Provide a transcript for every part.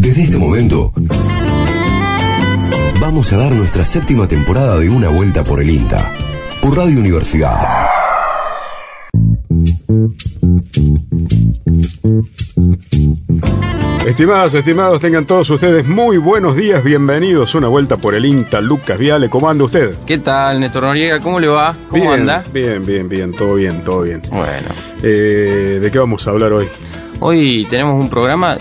Desde este momento, vamos a dar nuestra séptima temporada de Una Vuelta por el INTA, por Radio Universidad. Estimados, estimados, tengan todos ustedes muy buenos días, bienvenidos una vuelta por el INTA. Lucas Viale, ¿cómo anda usted? ¿Qué tal, Néstor Noriega? ¿Cómo le va? ¿Cómo Bien, anda? Bien, bien, bien, todo bien, todo bien. Bueno, Eh, ¿De qué vamos a hablar hoy? hoy tenemos un programa,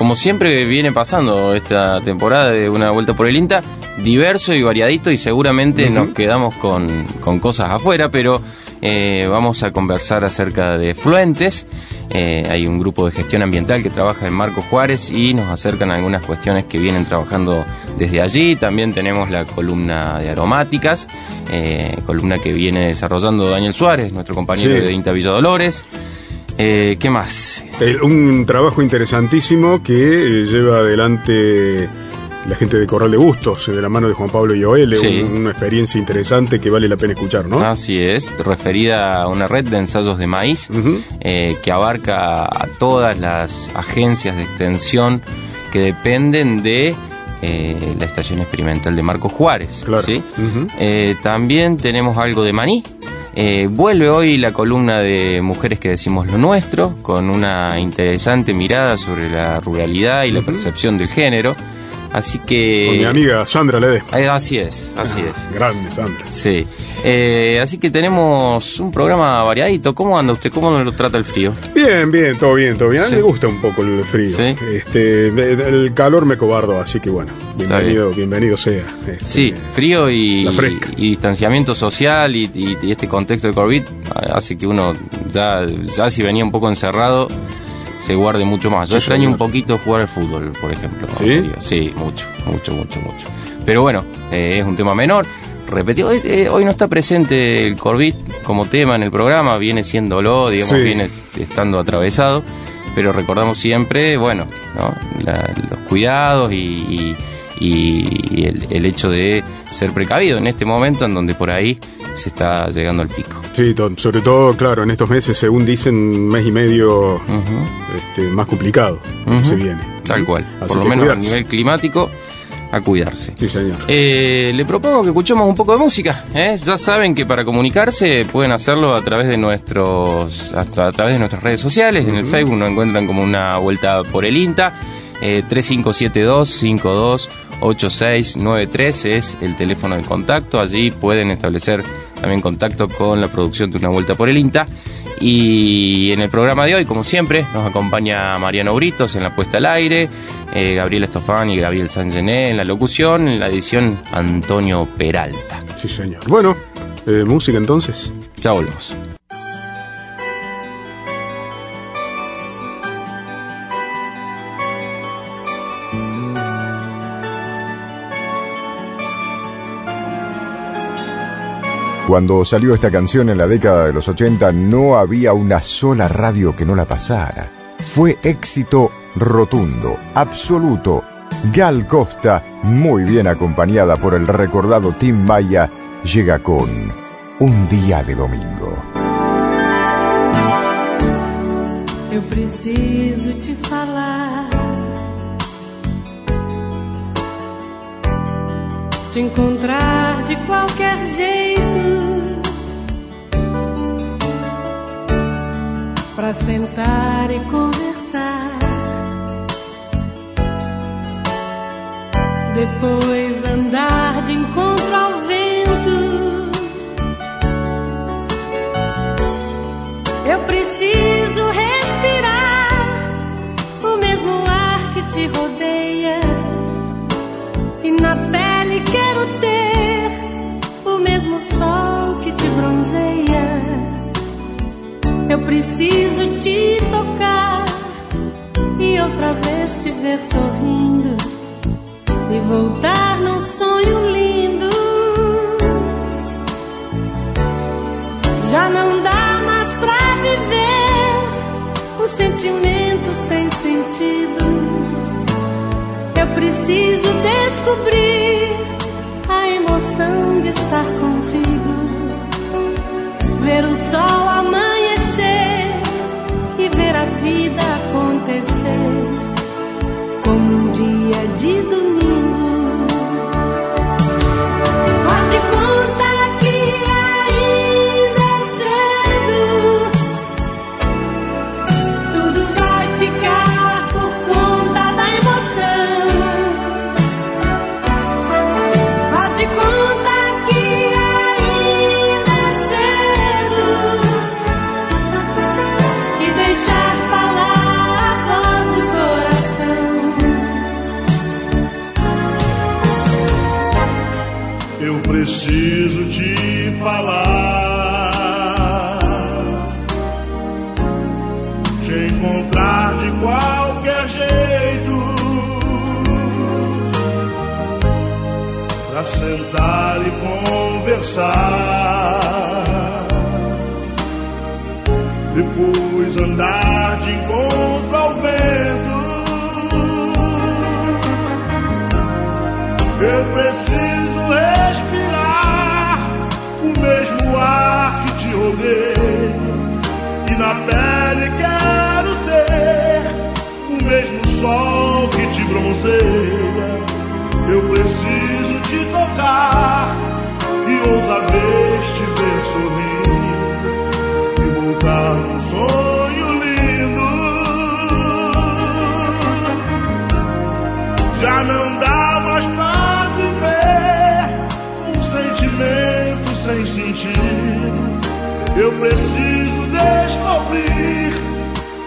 como siempre viene pasando esta temporada de Una Vuelta por el INTA, diverso y variadito y seguramente nos quedamos con, con cosas afuera, pero eh, vamos a conversar acerca de fluentes. Eh, hay un grupo de gestión ambiental que trabaja en Marco Juárez y nos acercan algunas cuestiones que vienen trabajando desde allí. También tenemos la columna de aromáticas, eh, columna que viene desarrollando Daniel Suárez, nuestro compañero Sí. de INTA Villa Dolores. Eh, ¿Qué más? El- un trabajo interesantísimo que eh, lleva adelante la gente de Corral de Bustos, eh, de la mano de Juan Pablo y Oele, Sí. un- una experiencia interesante que vale la pena escuchar, ¿no? Así es, referida a una red de ensayos de maíz eh, que abarca a todas las agencias de extensión que dependen de eh, la estación experimental de Marco Juárez. Claro. ¿sí? Eh, también tenemos algo de maní. Eh, vuelve hoy la columna de Mujeres que decimos lo nuestro, con una interesante mirada sobre la ruralidad y la percepción del género. Así que... Con mi amiga Sandra Ledesma. Eh, así es, así Ah, es. Grande, Sandra. Sí. Eh, así que tenemos un programa variadito. ¿Cómo anda usted? ¿Cómo lo trata el frío? Bien, bien, todo bien, todo bien. A mí Sí. me gusta un poco el frío. Sí. Este, el calor me cobardo, así que bueno, bienvenido, bienvenido sea. Este, Sí, frío y, distanciamiento social y, y- y este contexto de COVID hace que uno ya, ya si venía un poco encerrado se guarde mucho más. Yo extraño un poquito jugar al fútbol, por ejemplo. ¿Sí? Sí, mucho, mucho, mucho, mucho. Pero bueno, eh, es un tema menor. Repetido, hoy, eh, hoy no está presente el COVID como tema en el programa, viene siéndolo, digamos, Sí. viene estando atravesado, pero recordamos siempre, bueno, ¿no? La- los cuidados y, y- y el, el hecho de ser precavido en este momento en donde por ahí se está llegando al pico. Sí, sobre todo, claro, en estos meses, según dicen, mes y medio este, más complicado que Ujú. se viene. Tal cual. Así Por lo menos cuidarse. a nivel climático, a cuidarse. Sí, señor. Eh, le propongo que escuchemos un poco de música. ¿eh? Ya saben que para comunicarse pueden hacerlo a través de nuestros hasta a través de nuestras redes sociales. En el Facebook nos encuentran como una vuelta por el INTA. Eh, 3572-528693 es el teléfono de contacto. Allí pueden establecer también contacto con la producción de una vuelta por el INTA. Y en el programa de hoy, como siempre, nos acompaña Mariano Britos en la puesta al aire, eh, Gabriel Estofán y Gabriel Sangené en la locución, en la edición Antonio Peralta. Sí, señor. Bueno, eh, música entonces. Ya volvemos. Cuando salió esta canción en la década de los 80 no había una sola radio que no la pasara. Fue éxito rotundo, absoluto. Gal Costa, muy bien acompañada por el recordado Tim Maya, llega con Un día de domingo. Eu preciso te falar. Te encontrar de qualquer jeito. Pra sentar e conversar. Depois andar de encontro ao vento. Eu preciso respirar o mesmo ar que te rodeia. E na pele bronzeia. Eu preciso te tocar e outra vez te ver sorrindo e voltar num sonho lindo. Já não dá mais pra viver um sentimento sem sentido. Eu preciso descobrir a emoção de estar contigo. Ver o sol amanhecer e ver a vida acontecer como um dia de domingo. Depois andar de encontro ao vento. Eu preciso respirar o mesmo ar que te roguei. E na pele quero ter o mesmo sol que te bronzeia. Eu preciso te tocar outra vez te ver sorrir. E voltar num sonho lindo. Já não dá mais pra viver um sentimento sem sentido. Eu preciso descobrir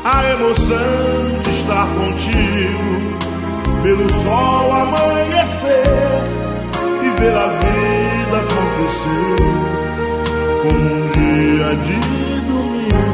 a emoção de estar contigo, ver o sol amanhecer e ver a vida acontecer como um dia de domingo.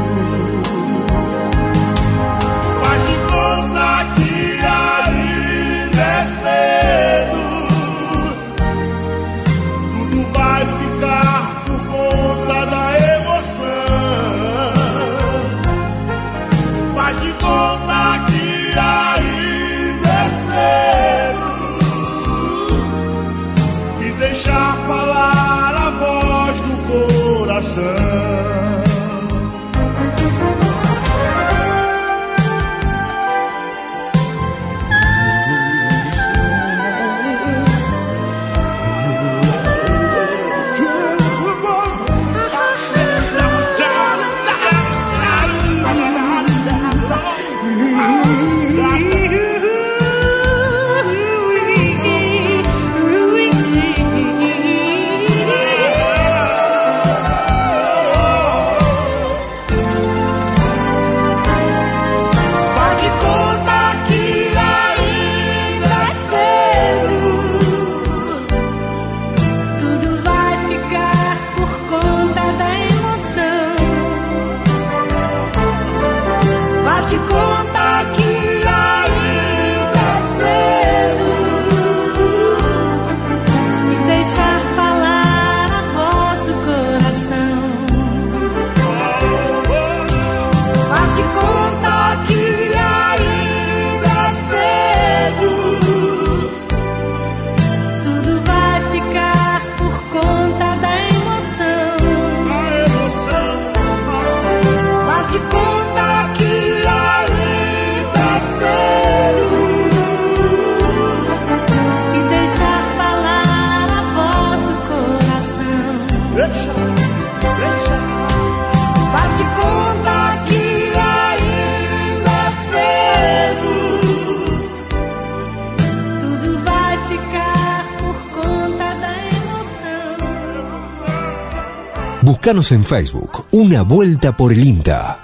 Búscanos en Facebook, Una Vuelta por el INTA.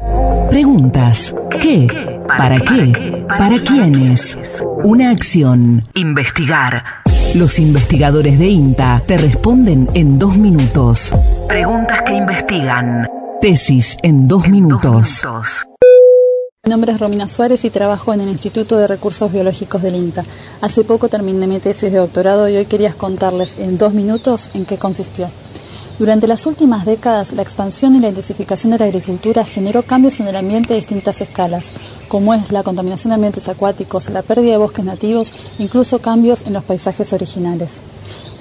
Preguntas. ¿Qué? ¿Para qué? ¿Para quiénes? Una acción. Investigar. Los investigadores de INTA te responden en dos minutos. Preguntas que investigan. Tesis en dos minutos. Mi nombre es Romina Suárez y trabajo en el Instituto de Recursos Biológicos del INTA. Hace poco terminé mi tesis de doctorado y hoy quería contarles en dos minutos en qué consistió. Durante las últimas décadas, la expansión y la intensificación de la agricultura generó cambios en el ambiente a distintas escalas, como es la contaminación de ambientes acuáticos, la pérdida de bosques nativos, incluso cambios en los paisajes originales.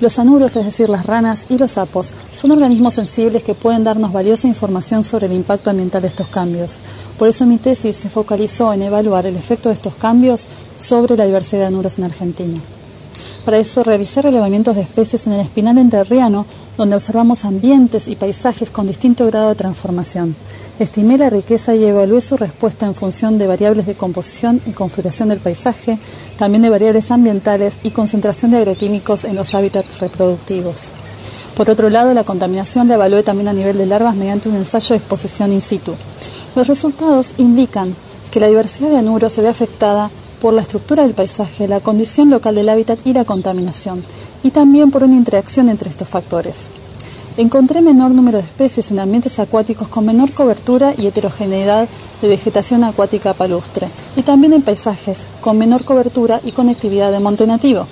Los anuros, es decir, las ranas y los sapos, son organismos sensibles que pueden darnos valiosa información sobre el impacto ambiental de estos cambios. Por eso mi tesis se focalizó en evaluar el efecto de estos cambios sobre la diversidad de anuros en Argentina. Para eso realicé relevamientos de especies en el espinal entrerriano, donde observamos ambientes y paisajes con distinto grado de transformación. Estimé la riqueza y evalué su respuesta en función de variables de composición y configuración del paisaje, también de variables ambientales y concentración de agroquímicos en los hábitats reproductivos. Por otro lado, la contaminación la evalué también a nivel de larvas mediante un ensayo de exposición in situ. Los resultados indican que la diversidad de anuros se ve afectada por la estructura del paisaje, la condición local del hábitat y la contaminación, y también por una interacción entre estos factores. Encontré menor número de especies en ambientes acuáticos con menor cobertura y heterogeneidad de vegetación acuática palustre, y también en paisajes con menor cobertura y conectividad de monte nativo.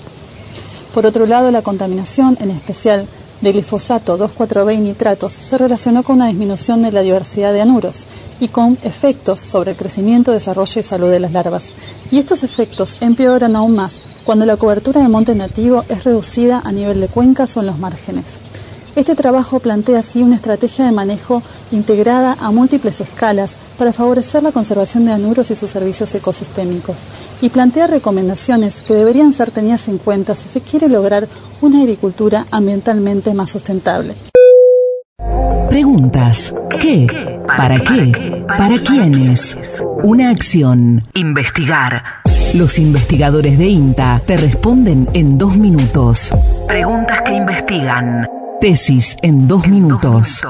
Por otro lado, la contaminación, en especial de glifosato 2,4-B y nitratos, se relacionó con una disminución de la diversidad de anuros y con efectos sobre el crecimiento, desarrollo y salud de las larvas. Y estos efectos empeoran aún más cuando la cobertura de monte nativo es reducida a nivel de cuencas o en los márgenes. Este trabajo plantea así una estrategia de manejo integrada a múltiples escalas para favorecer la conservación de anuros y sus servicios ecosistémicos y plantea recomendaciones que deberían ser tenidas en cuenta si se quiere lograr una agricultura ambientalmente más sustentable. Preguntas. ¿Qué? ¿Para qué? ¿Para quiénes? Una acción. Investigar. Los investigadores de INTA te responden en dos minutos. Preguntas que investigan. Tesis en dos minutos.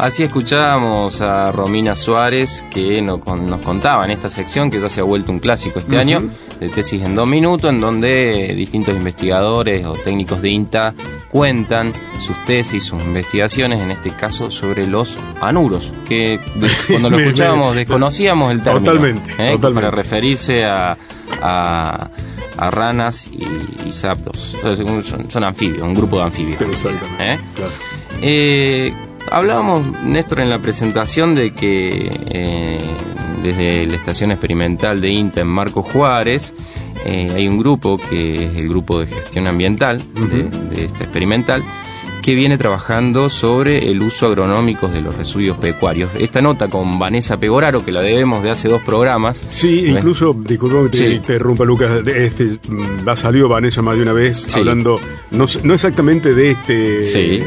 Así escuchábamos a Romina Suárez que nos contaba en esta sección que ya se ha vuelto un clásico este año de tesis en dos minutos en donde distintos investigadores o técnicos de INTA cuentan sus tesis, sus investigaciones, en este caso sobre los anuros, que cuando lo escuchábamos desconocíamos el término. Totalmente, ¿eh? totalmente. Para referirse a, a- a ranas y, y sapos. Son, son- son anfibios, un grupo de anfibios. Exactamente. ¿eh? Claro. Eh, hablábamos, Néstor, en la presentación de que eh, desde la estación experimental de INTA en Marco Juárez hay un grupo que es el grupo de gestión ambiental de, de esta experimental que viene trabajando sobre el uso agronómico de los residuos pecuarios. Esta nota con Vanessa Pegoraro, que la debemos de hace dos programas. Sí, ¿ves? incluso, disculpa que te Sí. interrumpa, Lucas, este, mm, ha salido Vanessa más de una vez Sí. hablando, no, no exactamente de este, Sí.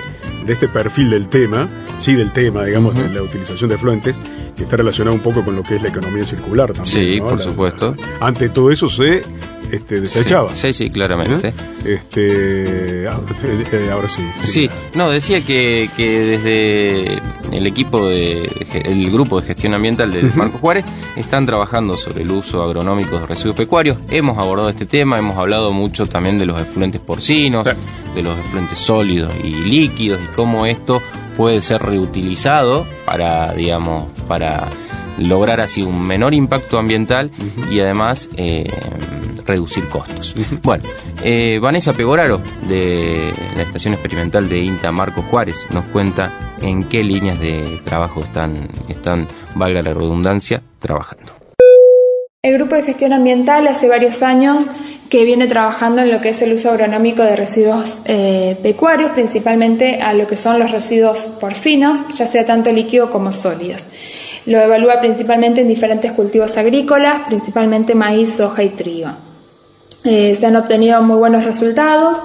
de este perfil del tema, sí del tema, digamos, de la utilización de efluentes, que está relacionado un poco con lo que es la economía circular también. Sí, ¿no? por La- supuesto. ante todo eso se este, desechaba. Sí, sí, claramente. ¿Eh? Este, ah, eh, ahora sí. Sí, no, decía que, que desde el equipo de el grupo de gestión ambiental de Marco Juárez están trabajando sobre el uso agronómico de residuos pecuarios. Hemos abordado este tema, hemos hablado mucho también de los efluentes porcinos, Sí. de los efluentes sólidos y líquidos y cómo esto puede ser reutilizado para, digamos, para lograr así un menor impacto ambiental y además eh, reducir costos. Bueno, eh, Vanessa Pegoraro de la Estación Experimental de INTA Marco Juárez nos cuenta en qué líneas de trabajo están, están valga la redundancia, trabajando. El Grupo de Gestión Ambiental hace varios años que viene trabajando en lo que es el uso agronómico de residuos eh, pecuarios, principalmente a lo que son los residuos porcinos, ya sea tanto líquido como sólidos. Lo evalúa principalmente en diferentes cultivos agrícolas, principalmente maíz, soja y trigo. Eh, se han obtenido muy buenos resultados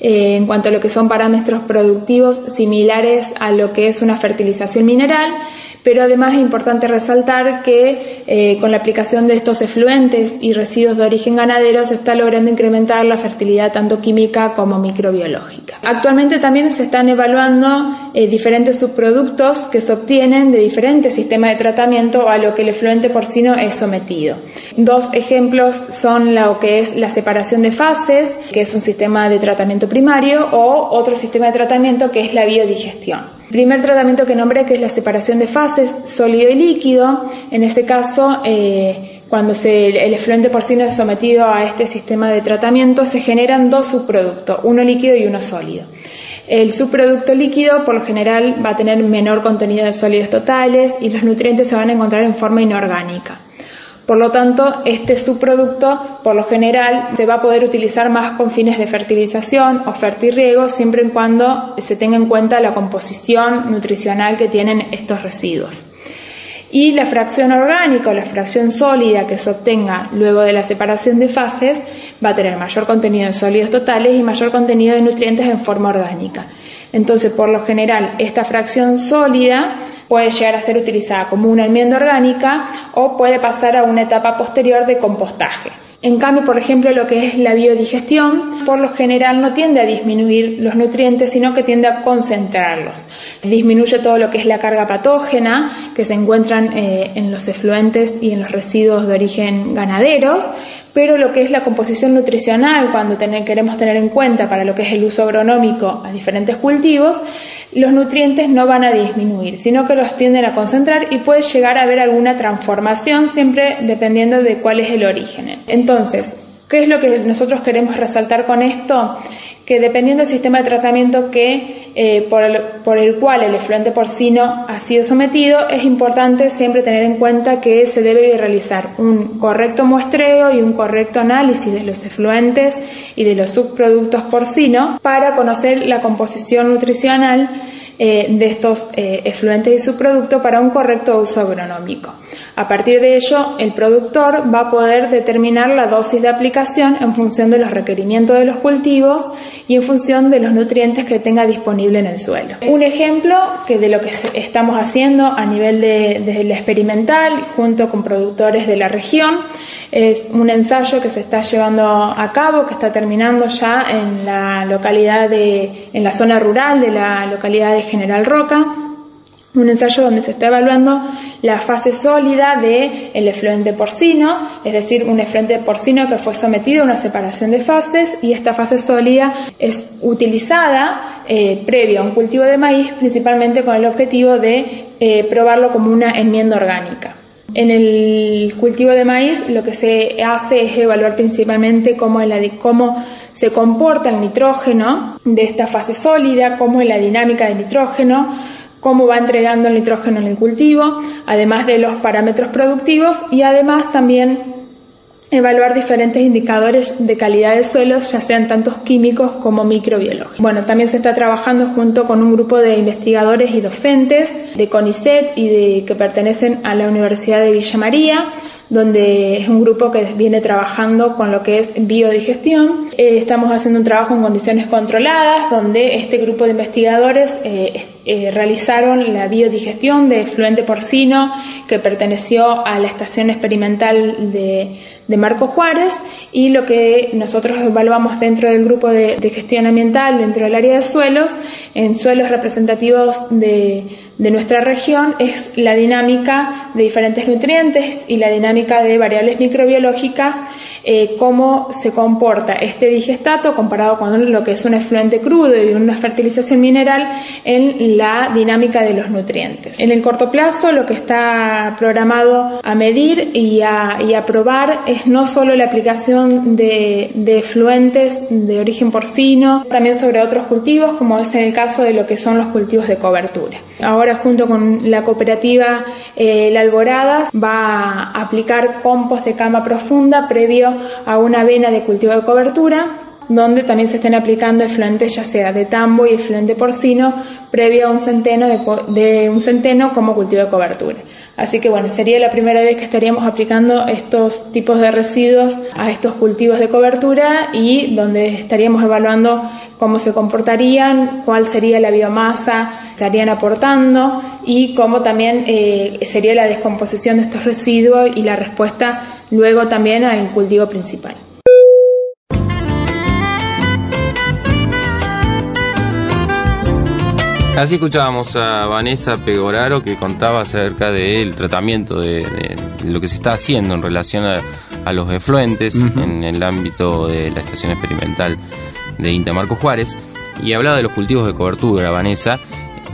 eh, en cuanto a lo que son parámetros productivos similares a lo que es una fertilización mineral, pero además es importante resaltar que eh, con la aplicación de estos efluentes y residuos de origen ganadero se está logrando incrementar la fertilidad tanto química como microbiológica. Actualmente también se están evaluando eh, diferentes subproductos que se obtienen de diferentes sistemas de tratamiento a lo que el efluente porcino es sometido. Dos ejemplos son lo que es la separación de fases, que es un sistema de tratamiento primario, o otro sistema de tratamiento que es la biodigestión. Primer tratamiento que nombré que es la separación de fases sólido y líquido. En este caso, eh, cuando se, el efluente porcino es sometido a este sistema de tratamiento, se generan dos subproductos, uno líquido y uno sólido. El subproducto líquido por lo general va a tener menor contenido de sólidos totales y los nutrientes se van a encontrar en forma inorgánica. Por lo tanto, este subproducto, por lo general, se va a poder utilizar más con fines de fertilización o fertirriego, siempre y cuando se tenga en cuenta la composición nutricional que tienen estos residuos. Y la fracción orgánica o la fracción sólida que se obtenga luego de la separación de fases va a tener mayor contenido de sólidos totales y mayor contenido de nutrientes en forma orgánica. Entonces, por lo general, esta fracción sólida puede llegar a ser utilizada como una enmienda orgánica o puede pasar a una etapa posterior de compostaje. En cambio, por ejemplo, lo que es la biodigestion, por lo general no tiende a disminuir los nutrientes, sino que tiende a concentrarlos. Disminuye todo lo que es la carga patógena que se encuentran eh, en los efluentes y en los residuos de origen ganaderos, pero lo que es la composición nutricional, cuando queremos tener en cuenta para lo que es el uso agronómico a diferentes cultivos, los nutrientes no van a disminuir, sino que los tienden a concentrar y puede llegar a haber alguna transformación siempre dependiendo de cuál es el origen. Entonces, ¿qué es lo que nosotros queremos resaltar con esto? Que dependiendo del sistema de tratamiento que, eh, por, el, por el cual el efluente porcino ha sido sometido, es importante siempre tener en cuenta que se debe realizar un correcto muestreo y un correcto análisis de los efluentes y de los subproductos porcinos para conocer la composición nutricional eh, de estos eh, efluentes y subproductos para un correcto uso agronómico. A partir de ello, el productor va a poder determinar la dosis de aplicación en función de los requerimientos de los cultivos y en función de los nutrientes que tenga disponible en el suelo. Un ejemplo que de lo que estamos haciendo a nivel de, de la experimental junto con productores de la región es un ensayo que se está llevando a cabo, que está terminando ya en la localidad de, en la zona rural de la localidad de General Roca, un ensayo donde se está evaluando la fase sólida del el efluente porcino, es decir, un efluente porcino que fue sometido a una separación de fases y esta fase sólida es utilizada eh, previo a un cultivo de maíz, principalmente con el objetivo de eh, probarlo como una enmienda orgánica. En el cultivo de maíz lo que se hace es evaluar principalmente cómo, cómo se comporta el nitrógeno de esta fase sólida, cómo es la dinámica del nitrógeno, cómo va entregando el nitrógeno en el cultivo, además de los parámetros productivos y además también evaluar diferentes indicadores de calidad de suelos, ya sean tantos químicos como microbiológicos. Bueno, también se está trabajando junto con un grupo de investigadores y docentes de CONICET y de, que pertenecen a la Universidad de Villa María, donde es un grupo que viene trabajando con lo que es biodigestión. Eh, estamos haciendo un trabajo en condiciones controladas, donde este grupo de investigadores eh, eh, realizaron la biodigestión de fluente porcino que perteneció a la estación experimental de de Marco Juárez y lo que nosotros evaluamos dentro del grupo de, gestión ambiental, dentro del área de suelos, en suelos representativos de, de nuestra región, es la dinámica de diferentes nutrientes y la dinámica de variables microbiológicas, eh, cómo se comporta este digestato comparado con lo que es un efluente crudo y una fertilización mineral en la dinámica de los nutrientes. En el corto plazo, lo que está programado a medir y a, y a probar es no solo la aplicación de, de efluentes de origen porcino, también sobre otros cultivos, como es en el caso de lo que son los cultivos de cobertura. Ahora, junto con la cooperativa eh, La Alborada, va a aplicar compost de cama profunda previo a una vena de cultivo de cobertura donde también se estén aplicando efluentes ya sea de tambo y efluente porcino previo a un centeno de, un centeno como cultivo de cobertura. Así que bueno, sería la primera vez que estaríamos aplicando estos tipos de residuos a estos cultivos de cobertura y donde estaríamos evaluando cómo se comportarían, cuál sería la biomasa que estarían aportando y cómo también eh, sería la descomposición de estos residuos y la respuesta luego también al cultivo principal. Así escuchábamos a Vanessa Pegoraro que contaba acerca del tratamiento de, lo que se está haciendo en relación a, los efluentes en el ámbito de la estación experimental de Inta Marco Juárez y hablaba de los cultivos de cobertura, Vanessa.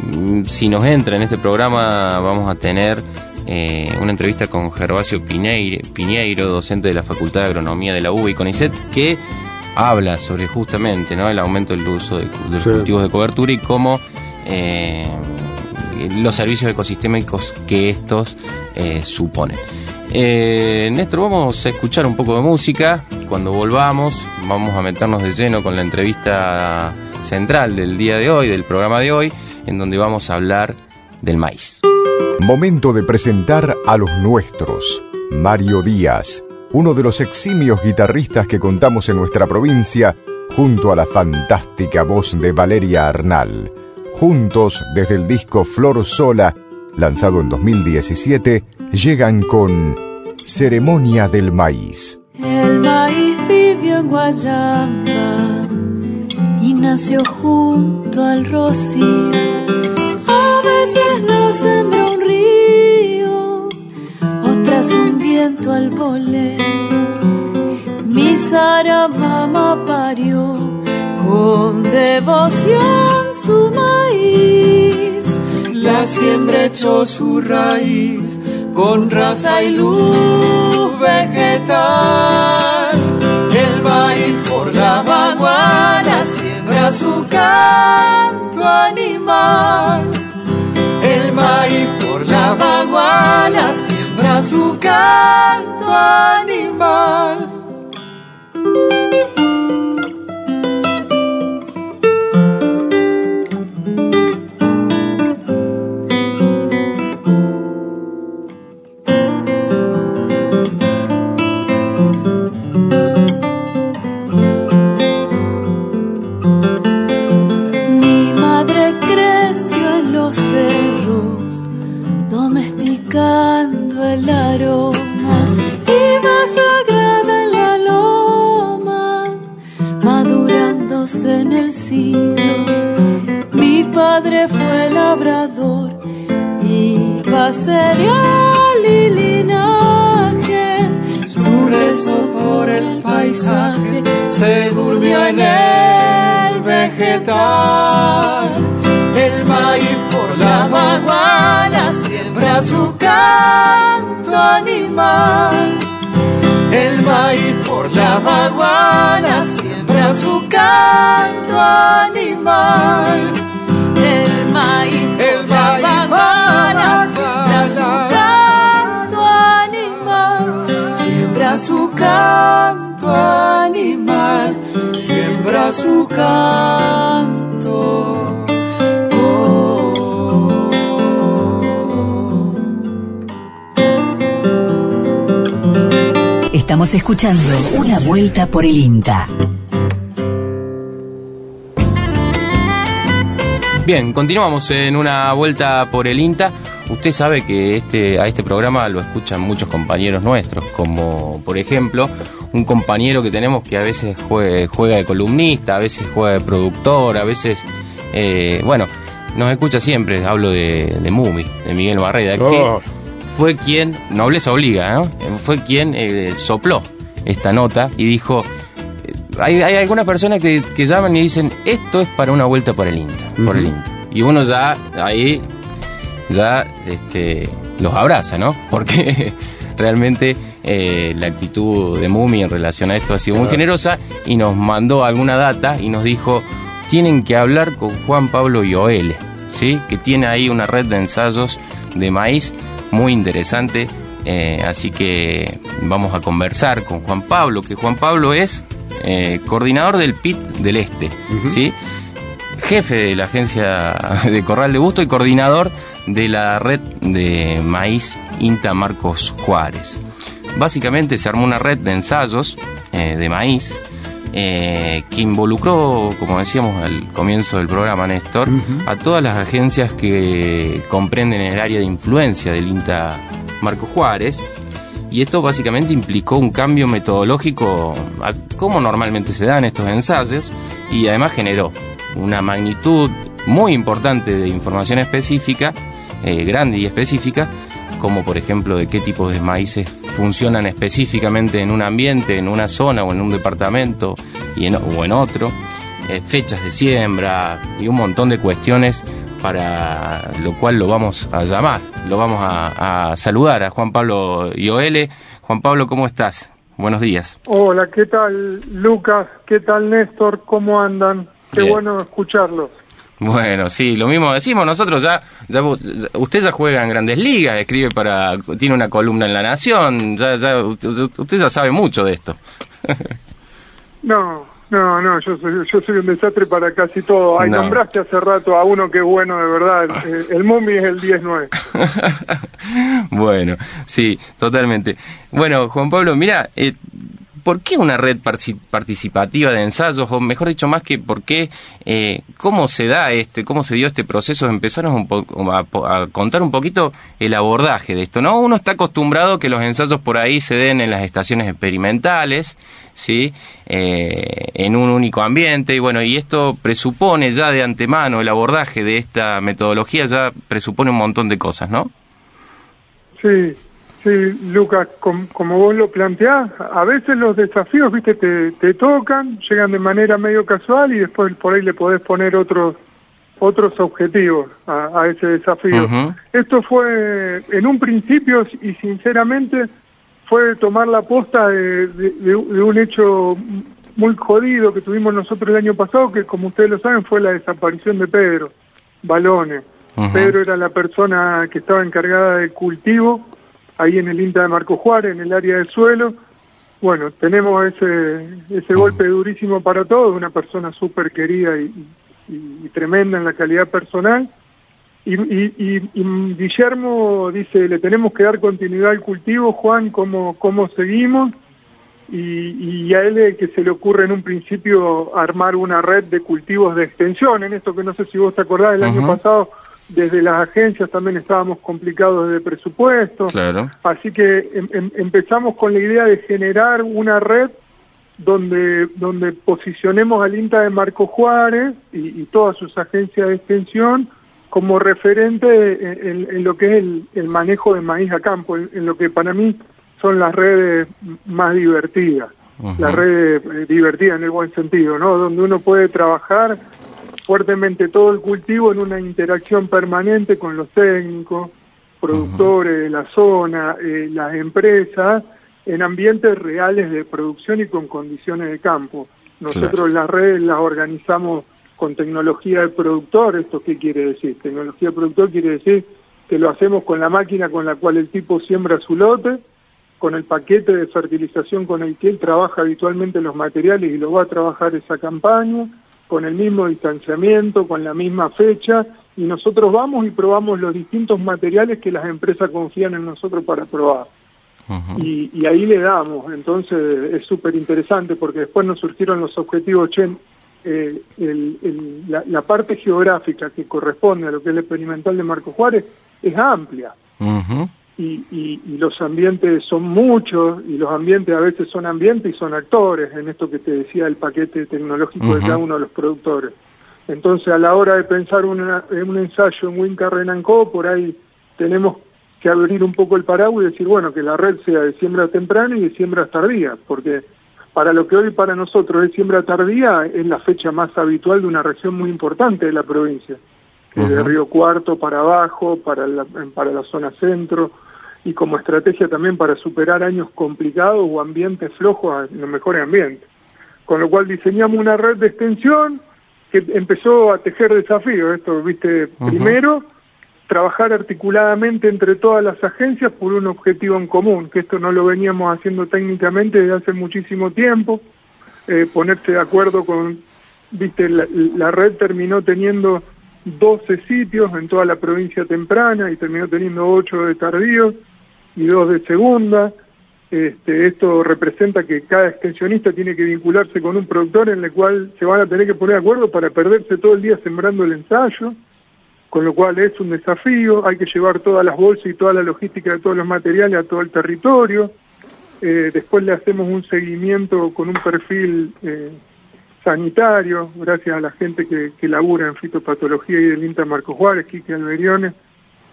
Mm, si nos entra en este programa vamos a tener eh, una entrevista con Gervasio Piñeiro, docente de la Facultad de Agronomía de la UBA y CONICET, que habla sobre justamente ¿no? el aumento del uso de, los cultivos de cobertura y cómo eh, los servicios ecosistémicos que estos eh, suponen. Eh, Néstor, vamos a escuchar un poco de música. Cuando volvamos, vamos a meternos de lleno con la entrevista central del día de hoy, del programa de hoy, en donde vamos a hablar del maíz. Momento de presentar a los nuestros. Mario Díaz, uno de los eximios guitarristas que contamos en nuestra provincia, junto a la fantástica voz de Valeria Arnal. Juntos, desde el disco Flor Sola, lanzado en 2017, llegan con Ceremonia del Maíz. El maíz vivió en Guayamba y nació junto al rocío. A veces lo sembró un río, otras un viento al voleo. Mi Sara mamá parió con devoción su maíz. La siembra echó su raíz con raza y luz vegetal. El maíz por la baguala siembra su canto animal. El maíz por la baguala siembra su canto animal. Labrador, iba cereal y linaje. Su rezo por el paisaje se durmió en el vegetal. El maíz por la maguana siembra su canto animal. El maíz por la maguana siembra su canto animal. Siembra su canto animal. Siembra su canto. Estamos escuchando Una Vuelta por el INTA. Bien, continuamos en una vuelta por el INTA. Usted sabe que este, a este programa lo escuchan muchos compañeros nuestros, como por ejemplo un compañero que tenemos que a veces jue- juega de columnista, a veces juega de productor, a veces, eh, bueno, nos escucha siempre, hablo de, de Mumi, de Miguel Barreda, que Oh. fue quien, nobleza obliga, ¿no? Fue quien eh, sopló esta nota y dijo, eh, hay, hay algunas personas que, que llaman y dicen, esto es para una vuelta por el INTA, por el INTA. Y uno ya ahí ya este, los abraza, ¿no? Porque realmente eh, la actitud de Mumi en relación a esto ha sido muy generosa y nos mandó alguna data y nos dijo, tienen que hablar con Juan Pablo Yoele, ¿sí? Que tiene ahí una red de ensayos de maíz muy interesante. eh, así que vamos a conversar con Juan Pablo, que Juan Pablo es eh, coordinador del PIT del Este, ¿sí? jefe de la agencia de Corral de Busto y coordinador de la red de maíz INTA Marcos Juárez. Básicamente se armó una red de ensayos eh, de maíz eh, que involucró, como decíamos al comienzo del programa, Néstor, a todas las agencias que comprenden el área de influencia del INTA Marcos Juárez. Y esto básicamente implicó un cambio metodológico a cómo normalmente se dan estos ensayos y además generó una magnitud muy importante de información específica, eh, grande y específica, como por ejemplo de qué tipos de maíces funcionan específicamente en un ambiente, en una zona o en un departamento y en, o en otro, eh, fechas de siembra y un montón de cuestiones para lo cual lo vamos a llamar, lo vamos a, a saludar a Juan Pablo Ioele. Juan Pablo, ¿cómo estás? Buenos días. Hola, ¿qué tal Lucas? ¿Qué tal Néstor? ¿Cómo andan? Qué Bien. bueno escucharlos. Bueno, sí, lo mismo decimos nosotros ya, ya, usted ya juega en Grandes Ligas, escribe para, tiene una columna en La Nación, ya, ya, usted, ya sabe mucho de esto. No, no, no, yo soy, yo soy un desastre para casi todo. Ay, No. nombraste hace rato a uno que es bueno de verdad. El, el Mumi es el 10-9. bueno, sí, totalmente. Bueno, Juan Pablo, mira, eh, ¿por qué una red participativa de ensayos? O mejor dicho, más que por qué, eh, cómo se da este, cómo se dio este proceso, empezaron un a contar un poquito el abordaje de esto, ¿no? Uno está acostumbrado que los ensayos por ahí se den en las estaciones experimentales, ¿sí? Eh, en un único ambiente, y bueno, y esto presupone ya de antemano, el abordaje de esta metodología ya presupone un montón de cosas, ¿no? Sí, sí, Lucas, com- como vos lo planteás, a veces los desafíos, viste, te, te tocan, llegan de manera medio casual y después por ahí le podés poner otros otros objetivos a, a ese desafío. Esto fue, en un principio y sinceramente, fue tomar la posta de, de- un hecho muy jodido que tuvimos nosotros el año pasado, que como ustedes lo saben fue la desaparición de Pedro Balones. Pedro era la persona que estaba encargada del cultivo ahí en el INTA de Marco Juárez, en el área de suelo. Bueno, tenemos ese, ese golpe durísimo para todos, una persona súper querida y, y- y tremenda en la calidad personal. Y, Guillermo dice, le tenemos que dar continuidad al cultivo, Juan, ¿cómo, cómo seguimos? Y, y a él que se le ocurre en un principio armar una red de cultivos de extensión, en esto que no sé si vos te acordás, el año Ujú. pasado desde las agencias también estábamos complicados de presupuesto. Claro. Así que em- em- empezamos con la idea de generar una red donde, donde posicionemos al INTA de Marco Juárez y, y todas sus agencias de extensión como referente en, en- en lo que es el, el manejo de maíz a campo, en, en lo que para mí son las redes más divertidas, las redes eh, divertidas en el buen sentido, ¿no? Donde uno puede trabajar fuertemente todo el cultivo en una interacción permanente con los técnicos, productores de la zona, eh, las empresas, en ambientes reales de producción y con condiciones de campo. Nosotros Claro. las redes las organizamos con tecnología de productor. ¿Esto qué quiere decir? Tecnología de productor quiere decir que lo hacemos con la máquina con la cual el tipo siembra su lote, con el paquete de fertilización con el que él trabaja habitualmente los materiales y lo va a trabajar esa campaña, con el mismo distanciamiento, con la misma fecha, y nosotros vamos y probamos los distintos materiales que las empresas confían en nosotros para probar. Y, y ahí le damos, entonces es súper interesante porque después nos surgieron los objetivos, che, eh, el- el- la, la parte geográfica que corresponde a lo que es el experimental de Marco Juárez es amplia. Y, y- y los ambientes son muchos y los ambientes a veces son ambientes y son actores en esto que te decía el paquete tecnológico de Ujú. cada uno de los productores. Entonces a la hora de pensar una- en un ensayo en Winca Renancó, por ahí tenemos que abrir un poco el paraguas y decir, bueno, que la red sea de siembra temprana y de siembra tardía, porque para lo que hoy para nosotros es siembra tardía, es la fecha más habitual de una región muy importante de la provincia que de. Río Cuarto para abajo, para la, para la zona centro, y como estrategia también para superar años complicados o ambientes flojos en los mejores ambientes. Con lo cual diseñamos una red de extensión que empezó a tejer desafíos. Esto, viste, primero, trabajar articuladamente entre todas las agencias por un objetivo en común, que esto no lo veníamos haciendo técnicamente desde hace muchísimo tiempo, eh, ponerse de acuerdo con, viste, la, la red terminó teniendo 12 sitios en toda la provincia temprana y terminó teniendo 8 de tardíos y 2 de segunda. Este, esto representa que cada extensionista tiene que vincularse con un productor en el cual se van a tener que poner de acuerdo para perderse todo el día sembrando el ensayo, con lo cual es un desafío, hay que llevar todas las bolsas y toda la logística de todos los materiales a todo el territorio. Eh, después le hacemos un seguimiento con un perfil eh, sanitario, gracias a la gente que, que labura en fitopatología y del INTA Marco Juárez, Quique Alberiones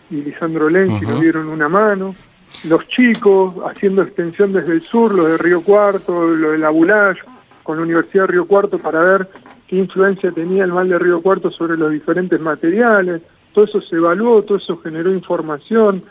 y Lisandro Lenzi, Ujú. nos dieron una mano. Los chicos haciendo extensión desde el sur, lo de Río Cuarto, lo de la Bulash, con la Universidad de Río Cuarto para ver qué influencia tenía el mal de Río Cuarto sobre los diferentes materiales. Todo eso se evaluó, todo eso generó información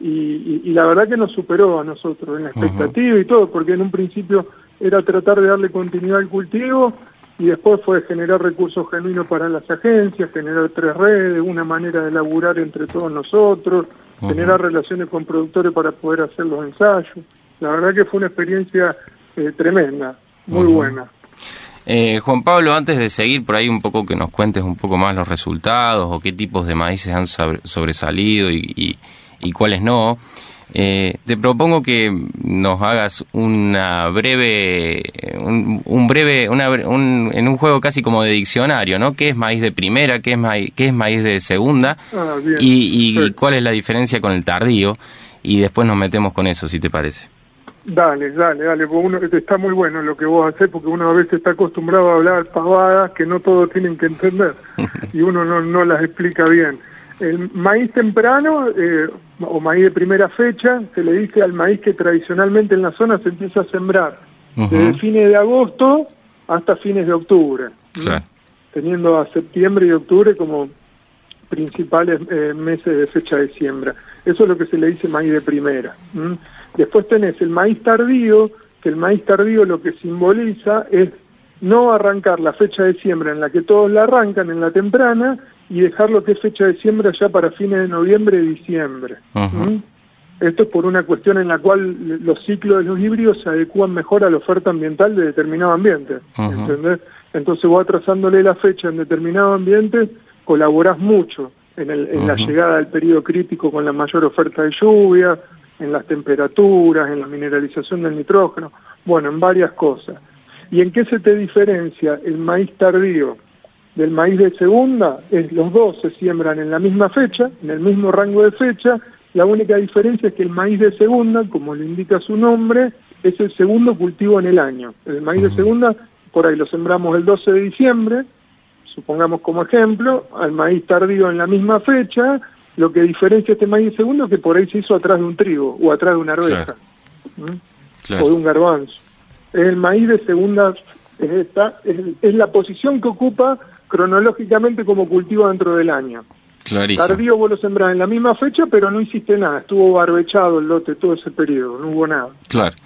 y, y- y la verdad que nos superó a nosotros en la expectativa y todo, porque en un principio era tratar de darle continuidad al cultivo y después fue generar recursos genuinos para las agencias, generar tres redes, una manera de laburar entre todos nosotros, generar relaciones con productores para poder hacer los ensayos. La verdad que fue una experiencia eh, tremenda, muy buena. Eh, Juan Pablo, antes de seguir por ahí un poco que nos cuentes un poco más los resultados o qué tipos de maíces han sobre- sobresalido y, y- y cuáles no, eh, te propongo que nos hagas una breve, un, un breve, una, un- en un juego casi como de diccionario, ¿no? ¿Qué es maíz de primera? ¿Qué es maíz, qué es maíz de segunda? Ah, bien. Y, y cuál es la diferencia con el tardío? Y después nos metemos con eso, si te parece. Dale, dale, dale, uno, está muy bueno lo que vos haces, porque uno a veces está acostumbrado a hablar pavadas que no todos tienen que entender y uno no, no las explica bien. El maíz temprano eh, o maíz de primera fecha se le dice al maíz que tradicionalmente en la zona se empieza a sembrar desde fines de agosto hasta fines de octubre, Claro. teniendo a septiembre y octubre como principales eh, meses de fecha de siembra. Eso es lo que se le dice maíz de primera. Después tenés el maíz tardío, que el maíz tardío lo que simboliza es no arrancar la fecha de siembra en la que todos la arrancan, en la temprana, y dejar lo que es fecha de siembra ya para fines de noviembre diciembre. ¿m? Esto es por una cuestión en la cual los ciclos de los híbridos se adecúan mejor a la oferta ambiental de determinado ambiente. ¿entendés? Entonces vos atrasándole la fecha en determinado ambiente, colaborás mucho en, el- en la llegada del periodo crítico con la mayor oferta de lluvia, en las temperaturas, en la mineralización del nitrógeno, bueno, en varias cosas. ¿Y en qué se te diferencia el maíz tardío del maíz de segunda? Es los dos se siembran en la misma fecha, en el mismo rango de fecha, la única diferencia es que el maíz de segunda, como le indica su nombre, es el segundo cultivo en el año. El maíz de segunda, por ahí lo sembramos el 12 de diciembre, supongamos como ejemplo, al maíz tardío en la misma fecha, lo que diferencia este maíz de segundo es que por ahí se hizo atrás de un trigo o atrás de una arveja o de un garbanzo. El maíz de segunda es, esta, es, es la posición que ocupa cronológicamente como cultivo dentro del año. Clarísimo. Tardío vos lo sembrás en la misma fecha, pero no hiciste nada, estuvo barbechado el lote todo ese periodo, no hubo nada. Claro.